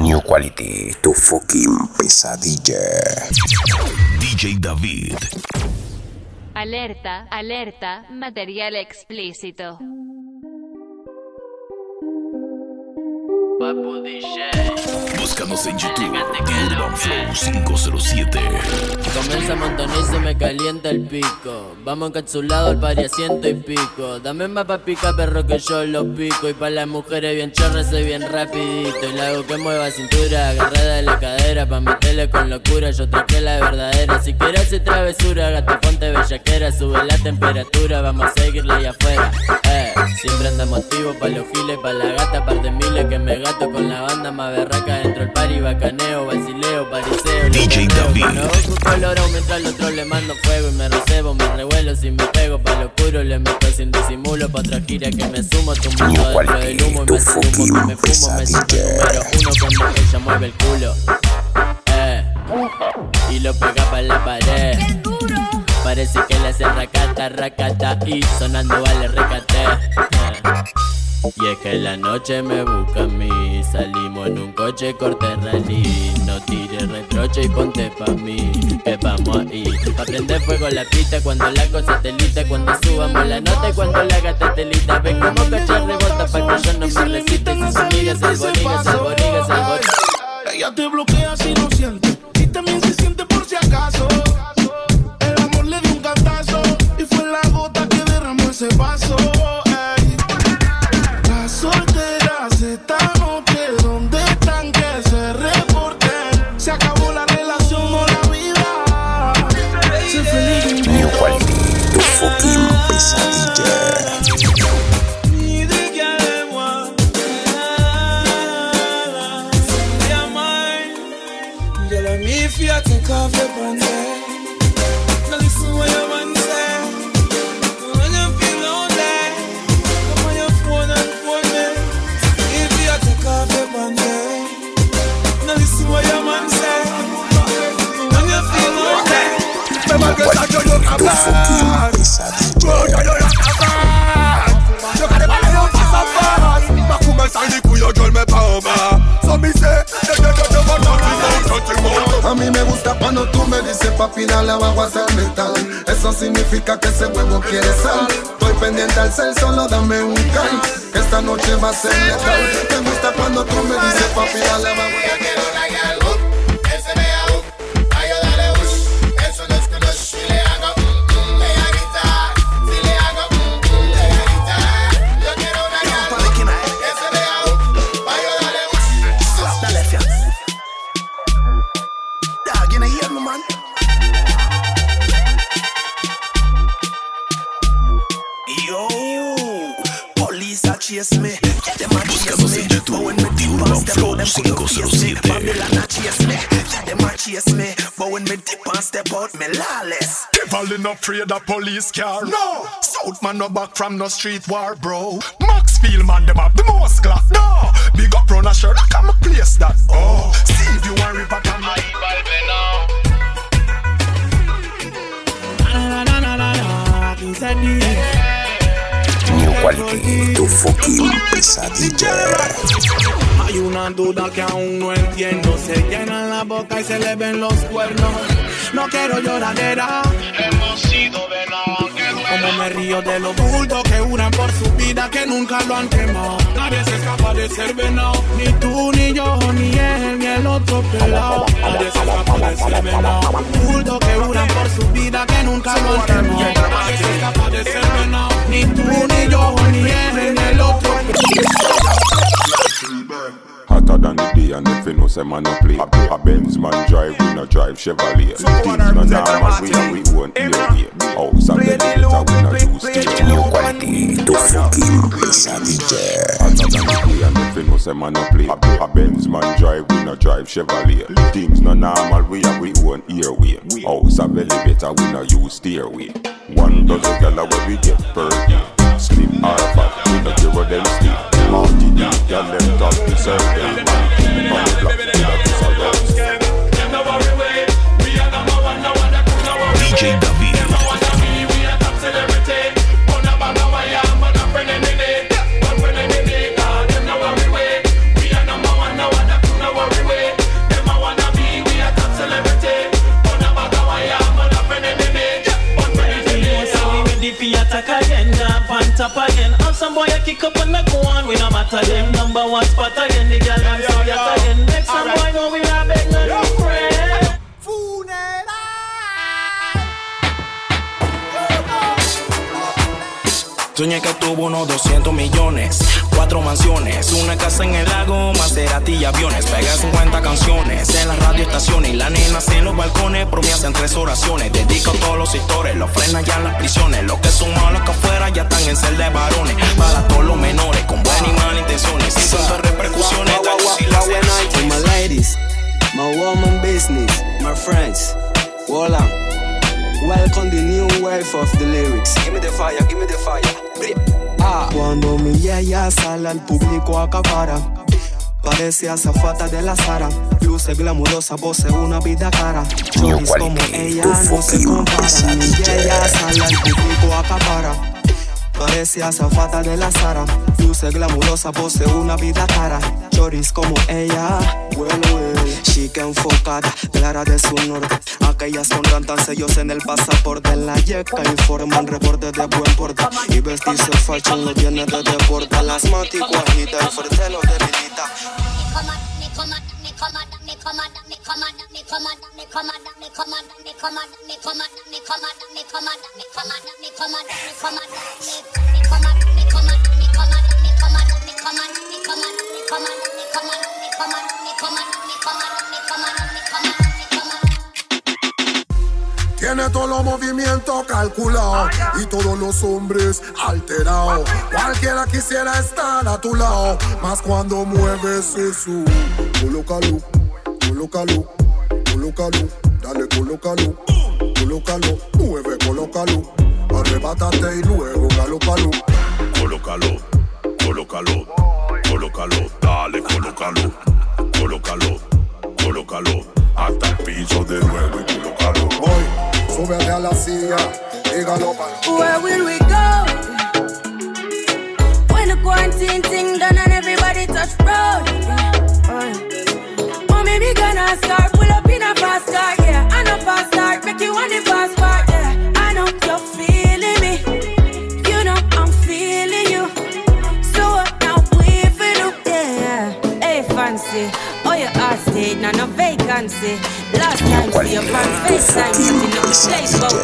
New quality to fucking pesadilla. DJ David. Alerta, alerta, material explícito. Papu DJ. Búscanos en YouTube. Urban Flow 507. Comienza a montonar y se me calienta el pico. Vamos encapsulados al pari a ciento y pico. Dame más pa' pica perro que yo lo pico. Y pa' las mujeres bien chorras soy bien rapidito. Y la hago que mueva cintura, agarrada de la cadera. Pa' meterle con locura, yo traje la verdadera. Si quieres hacer travesura, gato ponte bellaquera. Sube la temperatura, vamos a seguirle ahí afuera. Eh, siempre andamos activos pa' los giles, pa' la gata, par de miles que me gato con la banda más berraca dentro del pari, bacaneo, basileo, pariseo. DJ. David. Colorado mientras al otro le mando fuego y me recebo, me revuelo si me pego pa' lo oscuro, le meto sin disimulo pa' otra gira que me sumo, tumbando dentro del humo y me tu sumo que me fumo, me siento número uno cuando ella mueve el culo. Eh, y lo pega pa' la pared. Parece que le hace racata, racata y sonando vale recate. Eh. Y es que la noche me busca a mí. Salimos en un coche corte rally. No tires reproche y ponte pa' mí Que vamos ahí Pa' prender fuego la pista Cuando la cosa telita Cuando subamos la nota y cuando la gata telita Ven como cachar rebota Pa' que yo no me resista Y si borigas, el borigas, el borigas Ella te bloquea si no siente. Y también se siente por si acaso. El amor le dio un cantazo y fue la gota que derramó ese vaso. Pesadilla. A mí me gusta cuando tú me dices papi dale abajo hasta el metal Eso significa que ese huevo quiere sal. Estoy pendiente al cel, solo dame un que Esta noche va a ser letal. Me gusta cuando tú me dices papi dale abajo 507. Babylon a chase me. Them a chase me. But when me dip and step out, me lawless. Devil no afraid of police car. No. South man no back from no street war, bro. Maxfield man them have the most clock. No. Big up run a shirt, I come a place that. Oh. See if you want rip a can. New quality to fucking pesadilla. Hay una duda que aún no entiendo. Se llenan la boca y se le ven los cuernos. No quiero lloradera. Hemos sido venados. Como me río de los bultos que juran por su vida que nunca lo han quemado. Nadie se escapa de ser venado. Ni tú, ni yo, ni él, ni el otro pelado. Nadie se escapa de ser venado. Bultos que juran por su vida que nunca lo han quemado. Nadie se escapa de ser venado. Ni tú, ni yo, ni él, ni el otro Hotter than the day. And if you know say man no play. A Benz man drive, we no drive Chevrolet. Things no normal, we we own House elevator, we no use New quality to fucking. Hotter than the day. And if you know say man no play. A Benz man drive, we no drive Chevrolet. Things no normal, we we own airway House and elevator, we no use stairway One dozen gala where we get per day Slim or fat, we no care what them stay Party day, girl them talk, we serve them. On the block, we no kiss a rose DJ David. kick up and I go on. We no matter them number one spot again. The girl yeah, yeah, yeah. again. Make some right. Soñé que tuvo unos 200 millones, cuatro mansiones, una casa en el lago, Maserati y aviones. Pegué 50 canciones en las radioestaciones y las nenas en los balcones. Por mí hacen tres oraciones. Dedico a todos los sectores, los frenan ya en las prisiones. Los que son malos que afuera ya están en celda de varones. Para todos los menores con buenas y malas intenciones. Sin tantas repercusiones, my ladies, my woman business, my friends, Walla. Welcome the new wave of the lyrics. Give me the fire, give me the fire. Ah. Cuando mi yaya sale al público acapara. Parece azafata de la Sara. Luce glamurosa, pose una vida cara. Choris como ella no se compara. Mi yaya sale al público acapara. Parece azafata de la Sara. Luce glamurosa, pose una vida cara. Choris como ella. Well, well. Chica enfocada, clara de su norte. Aquellas con tantos sellos en el pasaporte. En la yeca informan reportes de buen porte. Y vestirse fashion lo viene de deporte. Las maticuajitas, el fuerte lo debilita. Tiene todos los movimientos calculados y todos los hombres alterados. Cualquiera quisiera estar a tu lado, más cuando mueves eso. Colócalo, colócalo, colócalo, dale, colócalo, colócalo, mueve, colócalo, arrebátate y luego galópalo. Colócalo, colócalo, colócalo, dale, colócalo, colócalo, colócalo, hasta el piso de nuevo y colócalo. Voy, súbete a la silla y galópalo. Where will we go? When the quarantine thing done and everybody touch road. Uh, Mommy, we gonna start, pull up in a fast car, yeah. I know fast start, make you want the fast part, yeah. I know you're feeling me, you know I'm feeling you. So what now we feel do, yeah. Hey, fancy, oh your heart stayed, now no vacancy. Last time see your man FaceTime, sitting in the place, but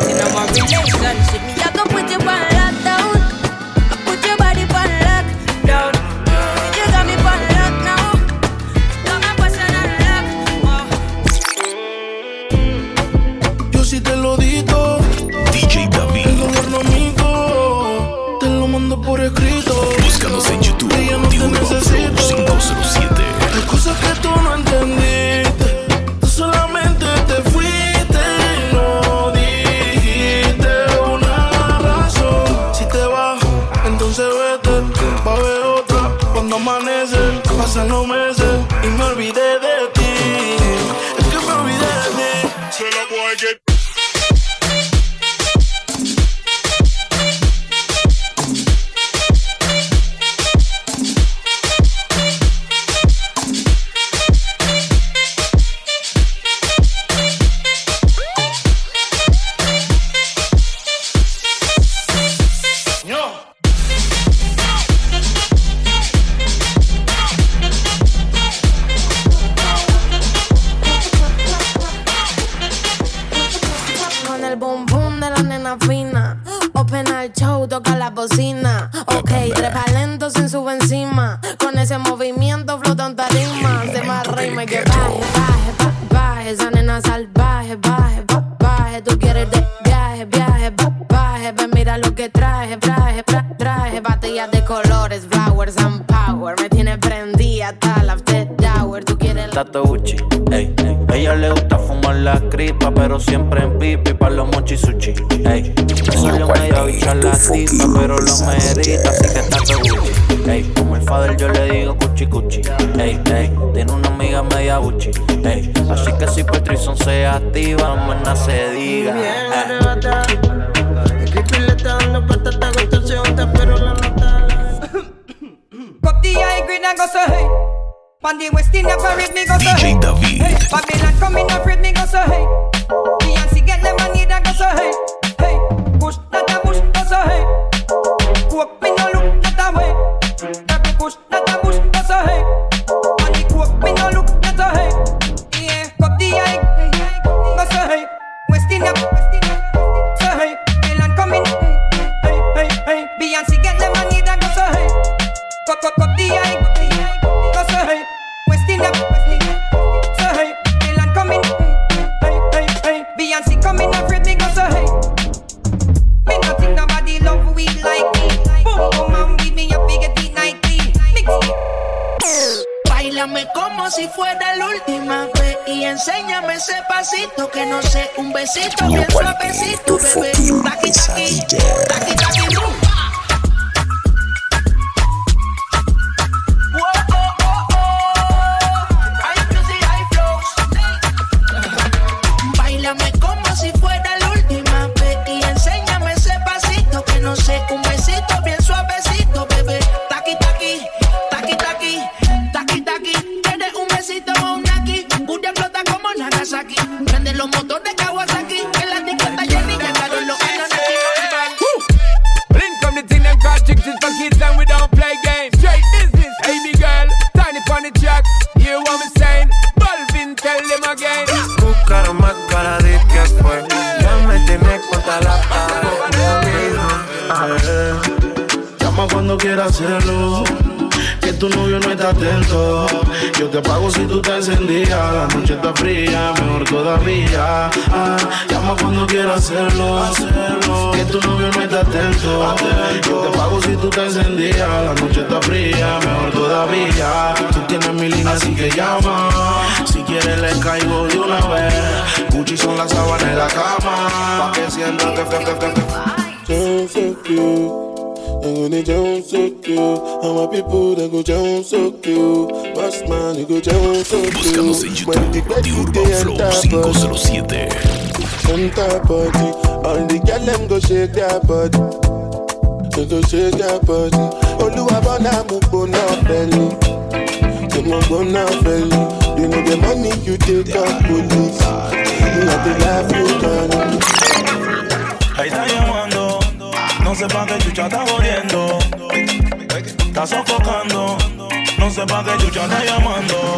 pero lo merita, así que Tato Gucci, ey. Como el father yo le digo cuchi cuchi, ey, ey. Tiene una amiga media buchi, ey. Así que si Patrison se activa, mañana se diga, atento. Yo te pago si tú te encendías. La noche está fría, mejor todavía. Ah, llama cuando quieras hacerlo. Que tu novio no está atento. Yo te pago si tú te encendías. La noche está fría, mejor todavía. Tú tienes mi línea, así que llama. Si quieres, le caigo de una vez. Gucci son las sábanas en la cama. Pa' que sientas que, que, que, que, cute. I'm gonna jump so cute. And my people they go jump so cute. Boss man, you go jump so cute. Búscanos en YouTube, The Urban Flow 507. Enter body, all the girl them go shake their body. They go shake their body. Oluwa bona mu bona belly. They mo bona belly. They know the money you take up police. You have to laugh you down. Ahí está llamando, no sé pa' qué chucha está jodiendo. Está sofocando, no sé pa' qué chucha está llamando.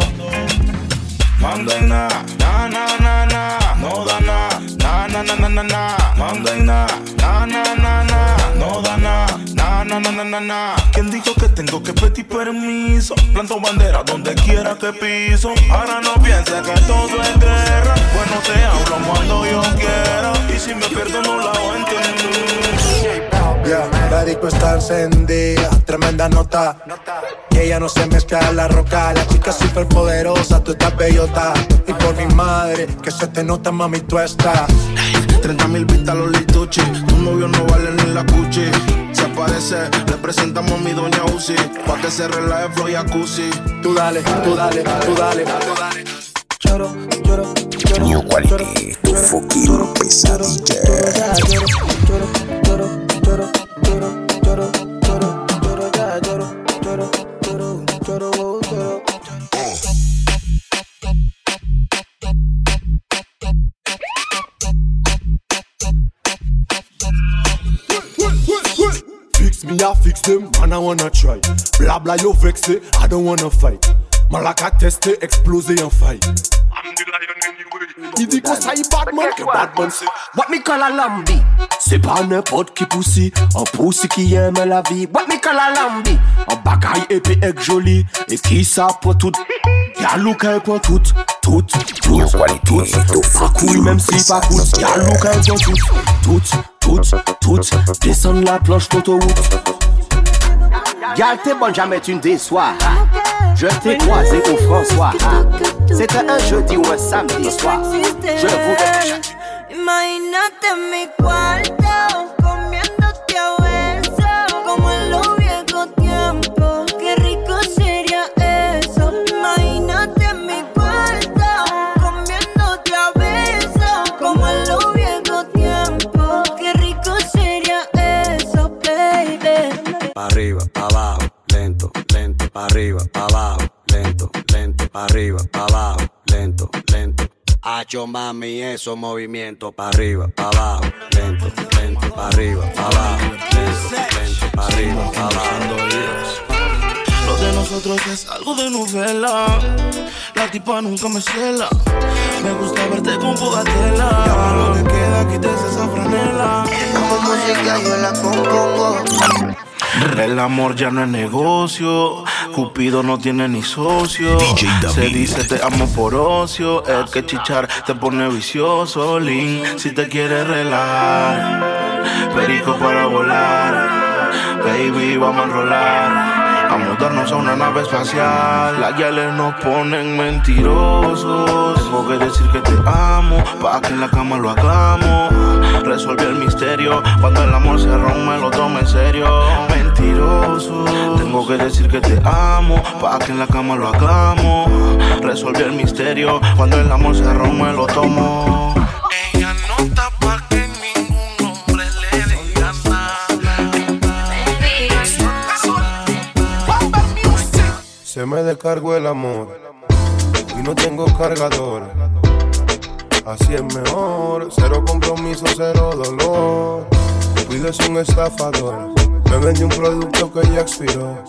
Mando en na, na na na na, no da na, na na na na na na. Na, na na na na, no da na, na na na na na na. ¿Quién dijo que tengo que pedir permiso? Planto bandera donde quiera que piso. Ahora no pienses que todo es guerra. Bueno te hablo cuando yo quiera y si me pierdo no la entiendo. Yeah, la disco está encendida, tremenda nota. Que ella no se mezcla a la roca. La chica super poderosa, tú estás bellota. Y por mi madre, que se te nota, mami, tú estás. 30 mil vistas los lituchi. Tu novio no vale ni la cuchi. Se aparece, le presentamos a mi doña Uzi. Pa' que se relaje flow y jacuzzi. Tú dale, tú dale, tú dale, tú dale. Lloro, lloro, lloro. New quality, tu fucking pesadilla. them, man, I wanna try. Blah blah, you vex it, I don't wanna fight. Malaka teste, explose and fight. Il dit qu'on saille Batman, que Batman c'est. What me call a lambi? C'est pas n'importe qui poussi, un poussi qui aime la vie. What me call a lambi? Un bagaille épais et joli, et qui ça pour tout? Galou qu'elle pour tout, tout, tout, tout. Facouille même si pas coûte, galou qu'elle pour tout, tout, tout, tout. Descendre la planche d'autoroute. Gal t'es bonne, jamais tu ne déçois. Je t'ai croisé au François. C'était un jeudi ou un samedi soir. Je cuarto, Hacho mami, esos movimientos pa' arriba, pa' abajo, lento, lento, pa' arriba, pa' abajo, lento, lento, pa' arriba, pa' abajo. Lo de nosotros es algo de novela. La tipa nunca me cela. Me gusta verte con fogatela. Llama lo que queda, quítese esa franela. Como música yo la compongo. El amor ya no es negocio. Cupido no tiene ni socio. Se dice te amo por ocio. El que chichar te pone vicioso. Lin, si te quieres relajar. Perico para volar. Baby, vamos a enrolar. a mudarnos a una nave espacial. Las yales nos ponen mentirosos. Tengo que decir que te amo, pa' que en la cama lo hagamos. Resolví el misterio, cuando el amor se rompe lo tomo en serio. Mentiroso, tengo que decir que te amo, pa' que en la cama lo hagamos. Resolví el misterio, cuando el amor se rompe lo tomo. Ella no está pa' que ningún hombre le diga Se me descargó el amor y no tengo cargador. Así es mejor, cero compromiso, cero dolor. Cuido es un estafador, me vende un producto que ya expiró.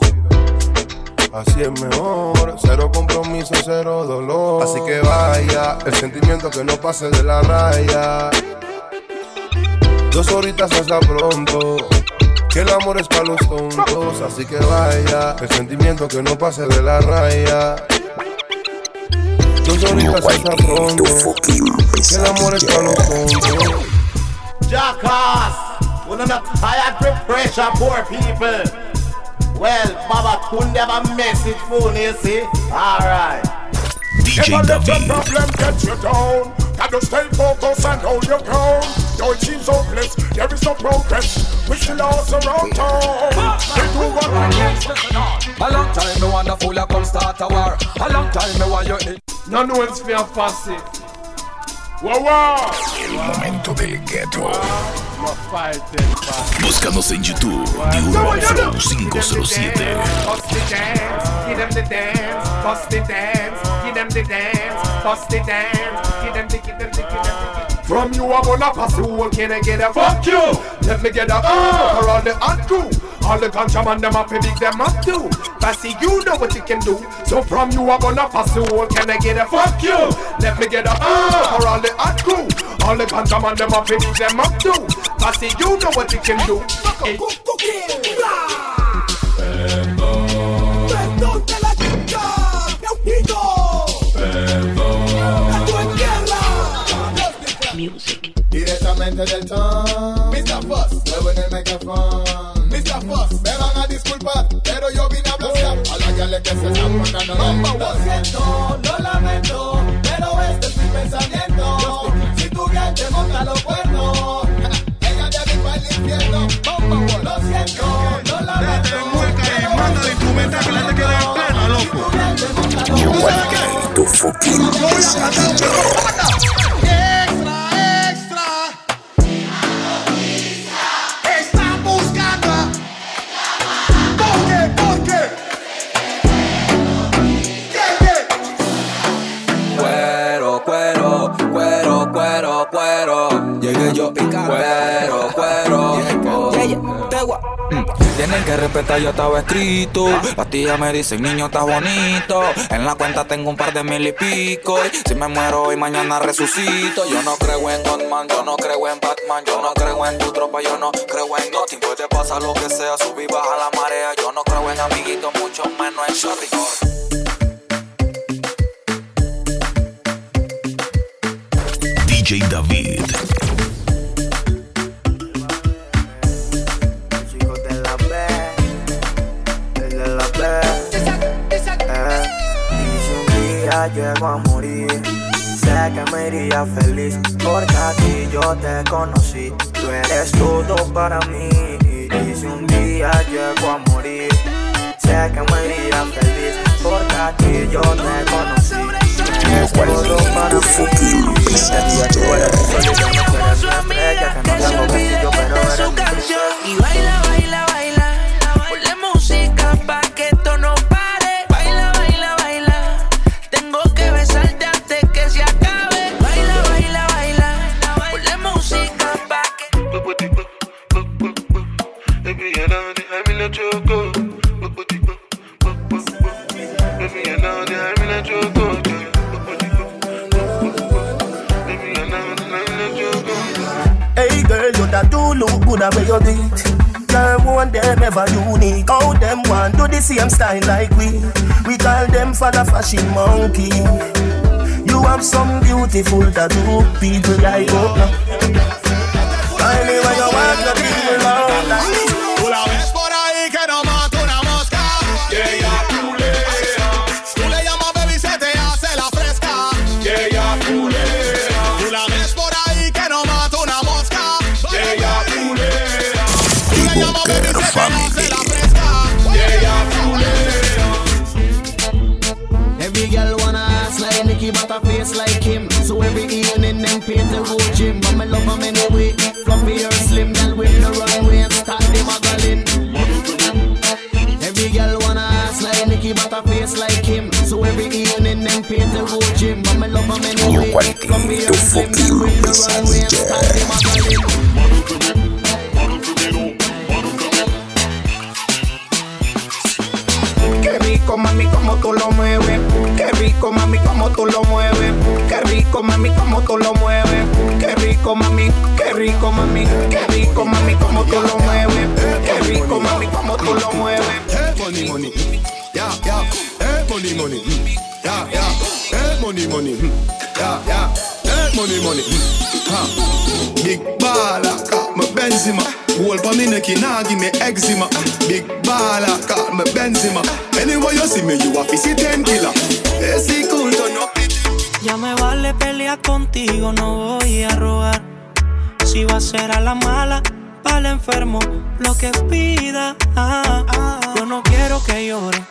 Así es mejor, cero compromiso, cero dolor. Así que vaya, el sentimiento que no pase de la raya. Dos horitas hasta pronto. Que el amor es para los tontos, así que vaya. El sentimiento que no pase de la raya. Dos horitas hasta pronto. Que el amor es para los tontos. Jackass, we not tired to pressure poor people. Well, Baba couldn't have a message for you, see? Alright. DJ David. problem get you down. Gotta stay focused and hold your ground. Though it seems hopeless, there is no progress. We still lost around town. We do what we can. A long time me wanna fool come start a war. A long time me want you in. No one's fair fussy. Wow, wow. El momento del ghetto. Fighting, Búscanos en YouTube, The Urban Flow 507. Bust the dance, give them the dance, bust the dance, give them the dance, bust the dance, give them the, give them the, give them the. From you I'm gonna pass the whole can I get a fuck you? Let me get a uh for all the hot crew. All the ganja man them up, big them up too. But you know what you can do. So from you I'm gonna pass the whole can I get a fuck you? Let me get a uh for all the hot crew. All the ganja man them up, big them up too. But you know what you can do. Hey. Respetar, yo estaba escrito. Las tías me dicen, niño, estás bonito. En la cuenta tengo un par de mil y pico. Y si me muero hoy, mañana resucito. Yo no creo en Godman, yo no creo en Batman. Yo no creo en tu tropa, yo no creo en Gotham. Puede pasar lo que sea, subir, baja la marea. Yo no creo en amiguitos, mucho menos en shorty. DJ David. Llego a morir, sé que me iría feliz. Porque aquí yo te conocí, tú eres todo para mí. Y si un día llego a morir, sé que me iría feliz. Porque aquí yo te conocí. Es todo para mí. Día tú eres mi y estrella. Que no tengo castillo, pero eres mi. Y baila, baila, baila. Ponle same style like we? We call them for the fashion monkey. You have some beautiful tattoo, people like oh, now. Finally, the whole gym. But me love him anyway. Fluffy or slim, girl with the runway and start the muggling. Every girl wanna ass like Nicky, but a face like him. So every evening them paint the whole gym. But me love him anyway. Fluffy or slim, girl with the runway and start the muggling. Qué rico mami como tú lo mueves, qué rico mami como tú lo mueves, qué rico mami como tú lo mueves, qué rico mami, qué rico mami, qué rico mami como tú lo mueves, qué rico mami como tú lo mueves. Money, money, yeah, yeah, eh, money, money, yeah, yeah, eh, money, money, yeah, yeah, eh, money, money, ha. Big baller, call me Benzema. Hold for me neck, nah give me eczema. Big baller, call me Benzema. Anyway you see me, you a fizzy ten killer. Ese cool, turn up Ya me vale pelear contigo, no voy a rogar. Si va a ser a la mala, para el enfermo, lo que pida. Ah, ah. Yo no quiero que llore.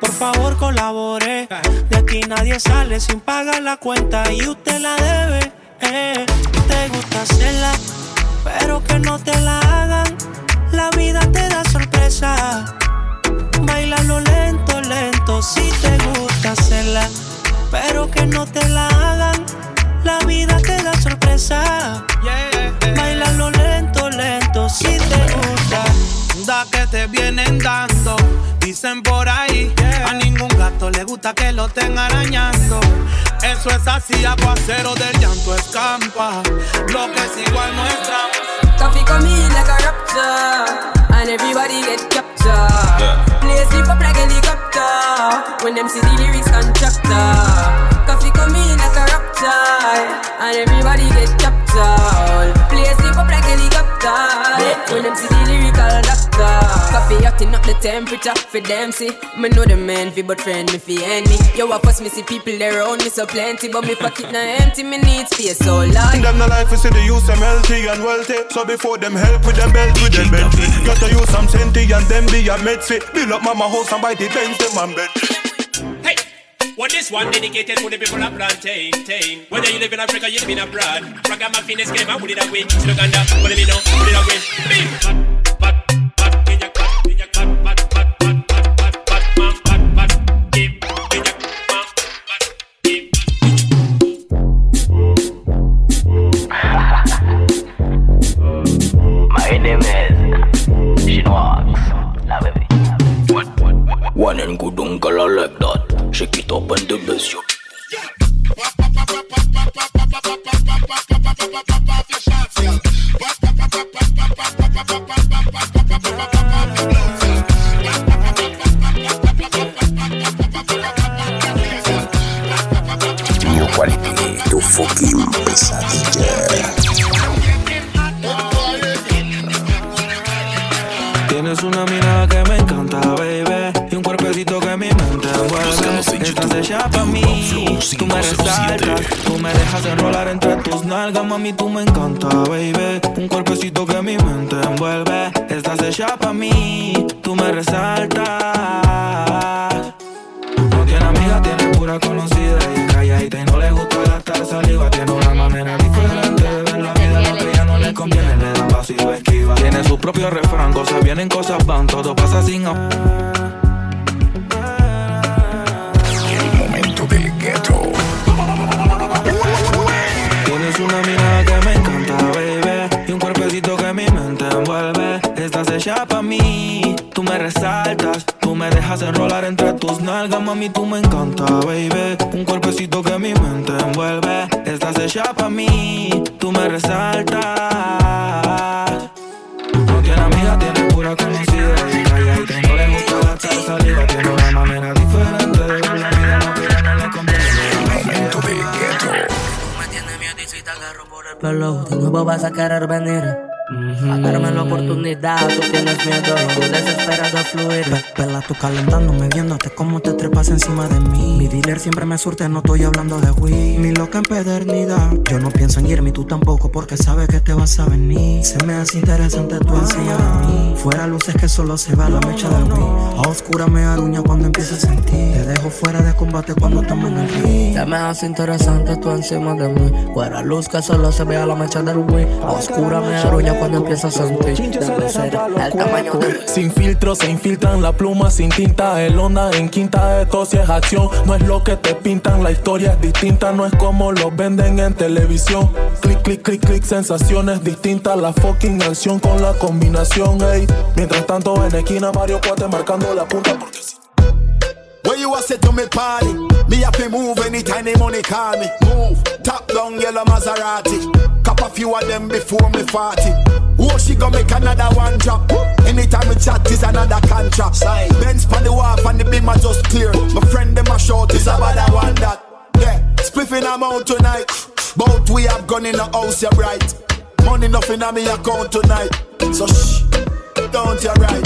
Por favor, colabore. De aquí nadie sale sin pagar la cuenta y usted la debe. Eh. Te gusta hacerla, pero que no te la hagan. La vida te da sorpresa. Bailalo lento, lento, si te gusta hacerla, pero que no te la hagan. La vida te da sorpresa. Bailalo lento, lento, si te gusta. Da que te vienen dando. Dicen por ahí, a ningún gato le gusta que lo estén arañando. Eso es así, aguacero del llanto escampa. Lo que es igual nuestra. Coffee come in like a raptor, and everybody get captured. Play sleep up like helicopter when them see the lyrics. Coffee come in like a raptor, and everybody get captured. Play sleep up like helicopter when them see the lyrical doctor. Coffee acting up the temperature for them see. Me know the man fi but friend me fi any. Yo, of course me see people there around me so plenty, but me pocket na empty. Me need space so long. Them no life, we see the use them healthy and wealthy. So before them help with them belt with them belt. Got to use some senti and them be a med fit. Build up mama house and buy the Benz them and bed. What this one dedicated to the people of plantain, tain. Whether you live in Africa, you live in abroad. Ragamuffin game, I would it away. Uganda, what do you know? Put it away. Big, hecha pa' mí. Tú me resaltas. No tiene amiga, tiene pura conocida. Y calladita y no le gusta gastar saliva. Tiene una manera diferente de ver la vida. Lo que ella no le conviene, le da paso y lo esquiva. Tiene su propio refrán, cosas vienen, cosas van. Todo pasa sin. Hecha pa' mí. Tú me resaltas. Tú me dejas enrolar entre tus nalgas, mami. Tú me encanta, baby. Un cuerpecito que mi mente envuelve. Estás hecha pa' mí. Tú me resaltas. No tiene amiga, tiene pura conocida. Y calladita y no le gusta gastar saliva. Tiene una manera diferente de ver la vida. No ya no le conviene. Momento del ghetto. Pelo, de nuevo vas a querer venir. A darme la oportunidad, tú tienes miedo y tú desesperas de fluir. Pela tú calentándome, viéndote cómo te trepas encima de mí. Mi dealer siempre me surte, no estoy hablando de Wii. Mi loca empedernida. Yo no pienso en irme, tú tampoco, porque sabes que te vas a venir. Se me hace interesante tu ansia de mí. Fuera luces que solo se va la mecha del Wii. A oscura me aruña cuando empiezo a sentir. Te dejo fuera de combate cuando estamos en el ring. Se me hace interesante tú encima de mí. Fuera luz que solo se vea la mecha del Wii. A oscura me aruña cuando empiezo tamaño Sin filtro se infiltran la pluma sin tinta. El onda en quinta de tos y es acción. No es lo que te pintan, la historia es distinta. No es como lo venden en televisión. Clic, clic, clic, clic, sensaciones distintas. La fucking acción con la combinación, ey. Mientras tanto en esquina, Mario Cuate marcando la punta. Porque si Where you a say to me party? Me have to move anytime the money call me. Move, top down yellow Maserati. Cop a few of them before me 40. Oh, she gonna make another one drop. Anytime we chat is another contract. Benz on the wharf and the beam are just clear. My friend them a short is about that one that. Yeah, spliffing I'm out tonight. Both we have gone in the house, you're right. Money nothing on me account tonight. So shh, don't you right.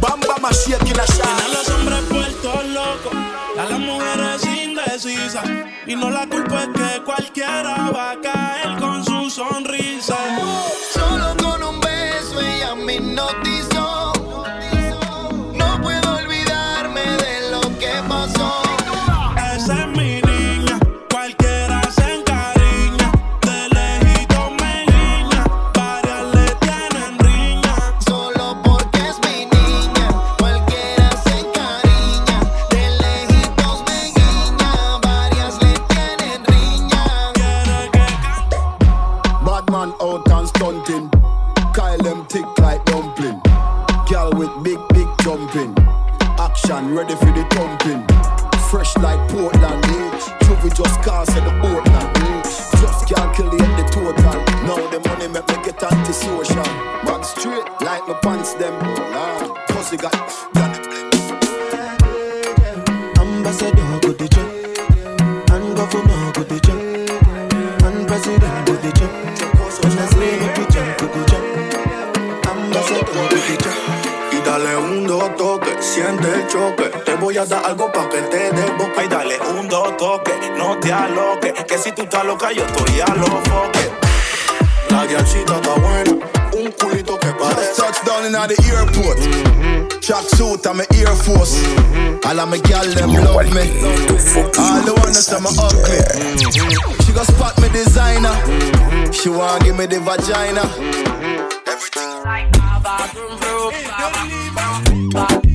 Bam bam a shake in a Tiene a shot. los hombres puestos locos, a las mujeres indecisas. Y no la culpa es que cualquiera va a caer con su sonrisa. Siente el choque. Te voy a dar algo pa' que te dé boca. Ay, dale un dos toque, no te aloques. Que si tú estás loca, yo estoy a los foques. La guiachita está buena, un culito que parece. Touchdown in the airport. Mm-hmm. Track suit, I'm Air Force. Mm-hmm. All of my gal them love me. All the ones that I'm ugly. Mm-hmm. She gon' spot me designer. She wanna give me the vagina. Cause,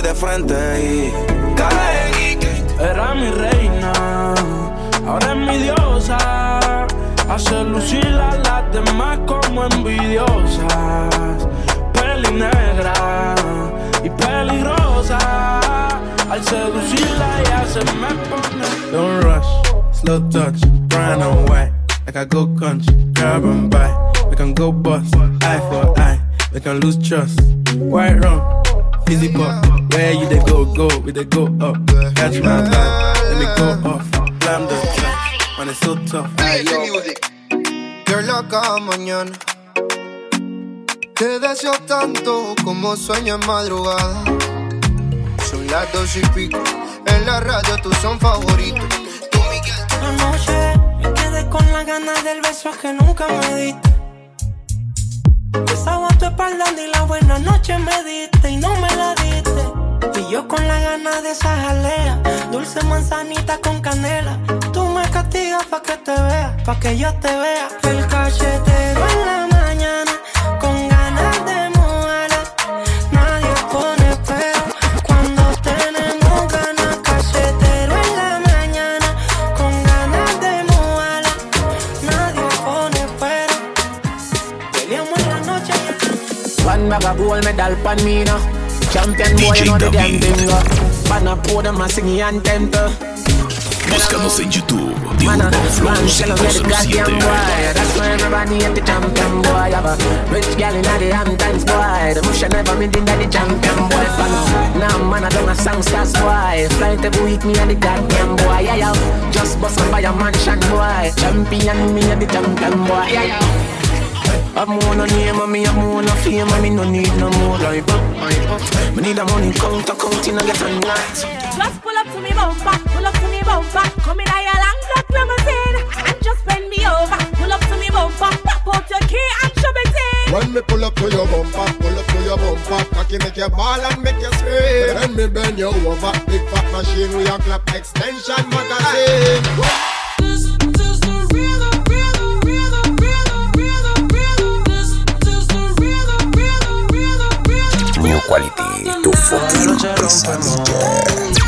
sin agua y de frente. Y cae Era mi reina, ahora es mi diosa. Hace lucir a las demás como envidiosas. Peli negra y peligrosa. Al seducirla ya se me pone. Don't rush, slow touch, brown and white. Like I go country, grab and buy. We can go bust, eye for eye. We can lose trust. White rum, fizzy pop. Where you they go, go, we they go up. Catch my vibe, let me go off. Blam the track, man, it's so tough. Yo loca mañana. Te deseo tanto como sueño en madrugada. Son las dos y pico. En la radio tú son favoritos. Anoche me quedé con las ganas del beso que nunca me diste. Y la buena noche me diste y no me la diste. Y yo con la gana de esa jalea, dulce manzanita con canela. Tú me castigas pa' que te vea, pa' que yo te vea. El cachetero en la mañana, bag of gold medal pan me now. Champion boy, you know the damn thing. Man, I pour them a singing anthem too. Búscanos en YouTube, The Urban Flow man, tell 'em get the goddamn 507. That's why everybody at the champion boy. Have a rich gal in the Hamptons boy. The bush never meet in the champion boy. Fan. Now man, I done a songsters boy. Flight every week, me and the goddamn boy. Yeah, yeah. Just bust up by a mansion boy. Champion, me and the champion boy. Yeah, yeah. I'm on no name and me, I'm on no fame and me no need no more life up. Me need a money counter, counting and get a night. Just pull up to me bumper, pull up to me bumper. Come in a long black limousine and just bend me over. Pull up to me bumper, pop out your key and shove it in. When me pull up to your bumper, pull up to your bumper, cocky make you ball and make you scream. Then me bend you over, big fat machine with your clap extension magazine. Quality, tu fucking pesadilla.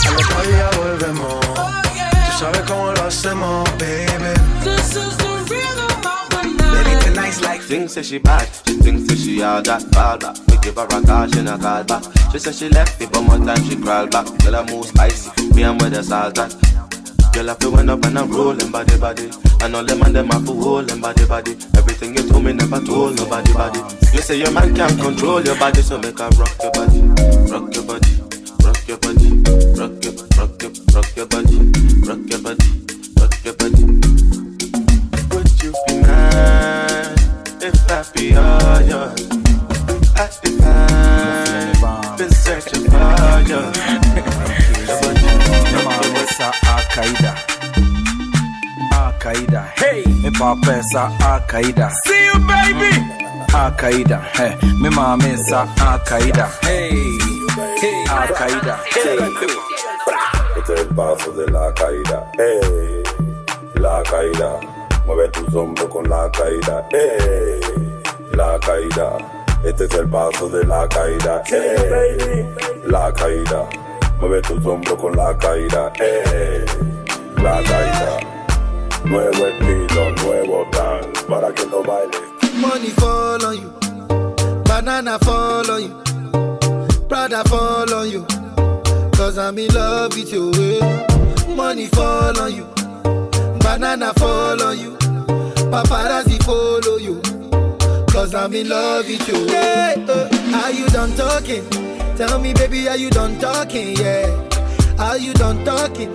Al otro día volvemos. Tú sabes cómo lo hacemos, baby. Baby, tonight's like Thinks say she bad, she thinks that she all that fall back. We give her a call, she not call back. She said she left me, but more time she crawl back. Girl, I move spicy, me and where the salt at. Girl, I feel went up and I'm rolling body body. And all them and them to hold them body body. Everything you told me never told nobody body. You say your man can't control your body, so make her rock your body, rock your body, rock your body, rock your, rock your, rock your body, Hey. Me pa pesa Akaida See you baby. Akaida Hey. Me mami sa Akaida Hey. Hey. Akaida Hey. Este es el paso de la caída, ey, la caída. Mueve tus hombros con la caída, ey, la caída. Este es el paso de la caída, ey, la caída. Mueve tus hombros con la caída, ey, la caída. Nuevo estilo, nuevo dance para que no bailes. Money fall on you, banana fall on you, Prada fall on you. Cause I'm in love with you. Money fall on you, banana fall on you, paparazzi follow you. Cause I'm in love with you. Yeah, uh, are you done talking? Tell me, baby, are you done talking? Yeah. Are you done talking?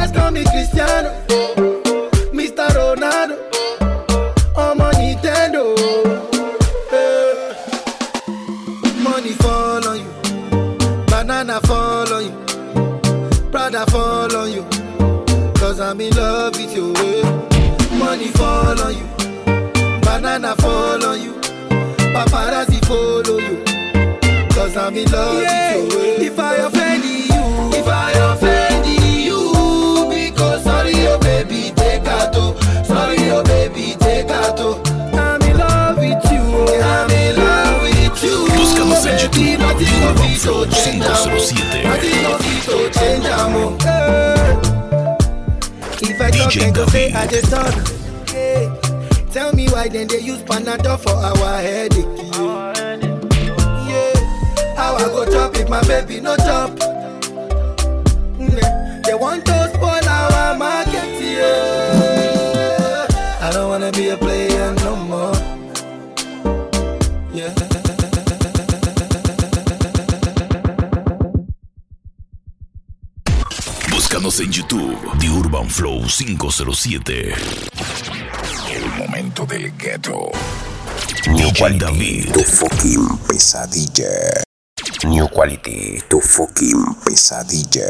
Guys call me Cristiano, Mr. Ronaldo, I'm Nintendo. Eh. Money fall on you, banana fall on you, Prada fall on you. Cause I'm in love with you. eh. Money fall on you, banana fall on you, paparazzi am. If I talk, DJ then go say I just talk. Hey. Tell me why then they use Panadol for our headache. Yeah. yeah. How I go chop if my baby no chop? En YouTube, The Urban Flow 507. El momento del ghetto. New Quality, tu fucking pesadilla. New Quality, tu fucking pesadilla.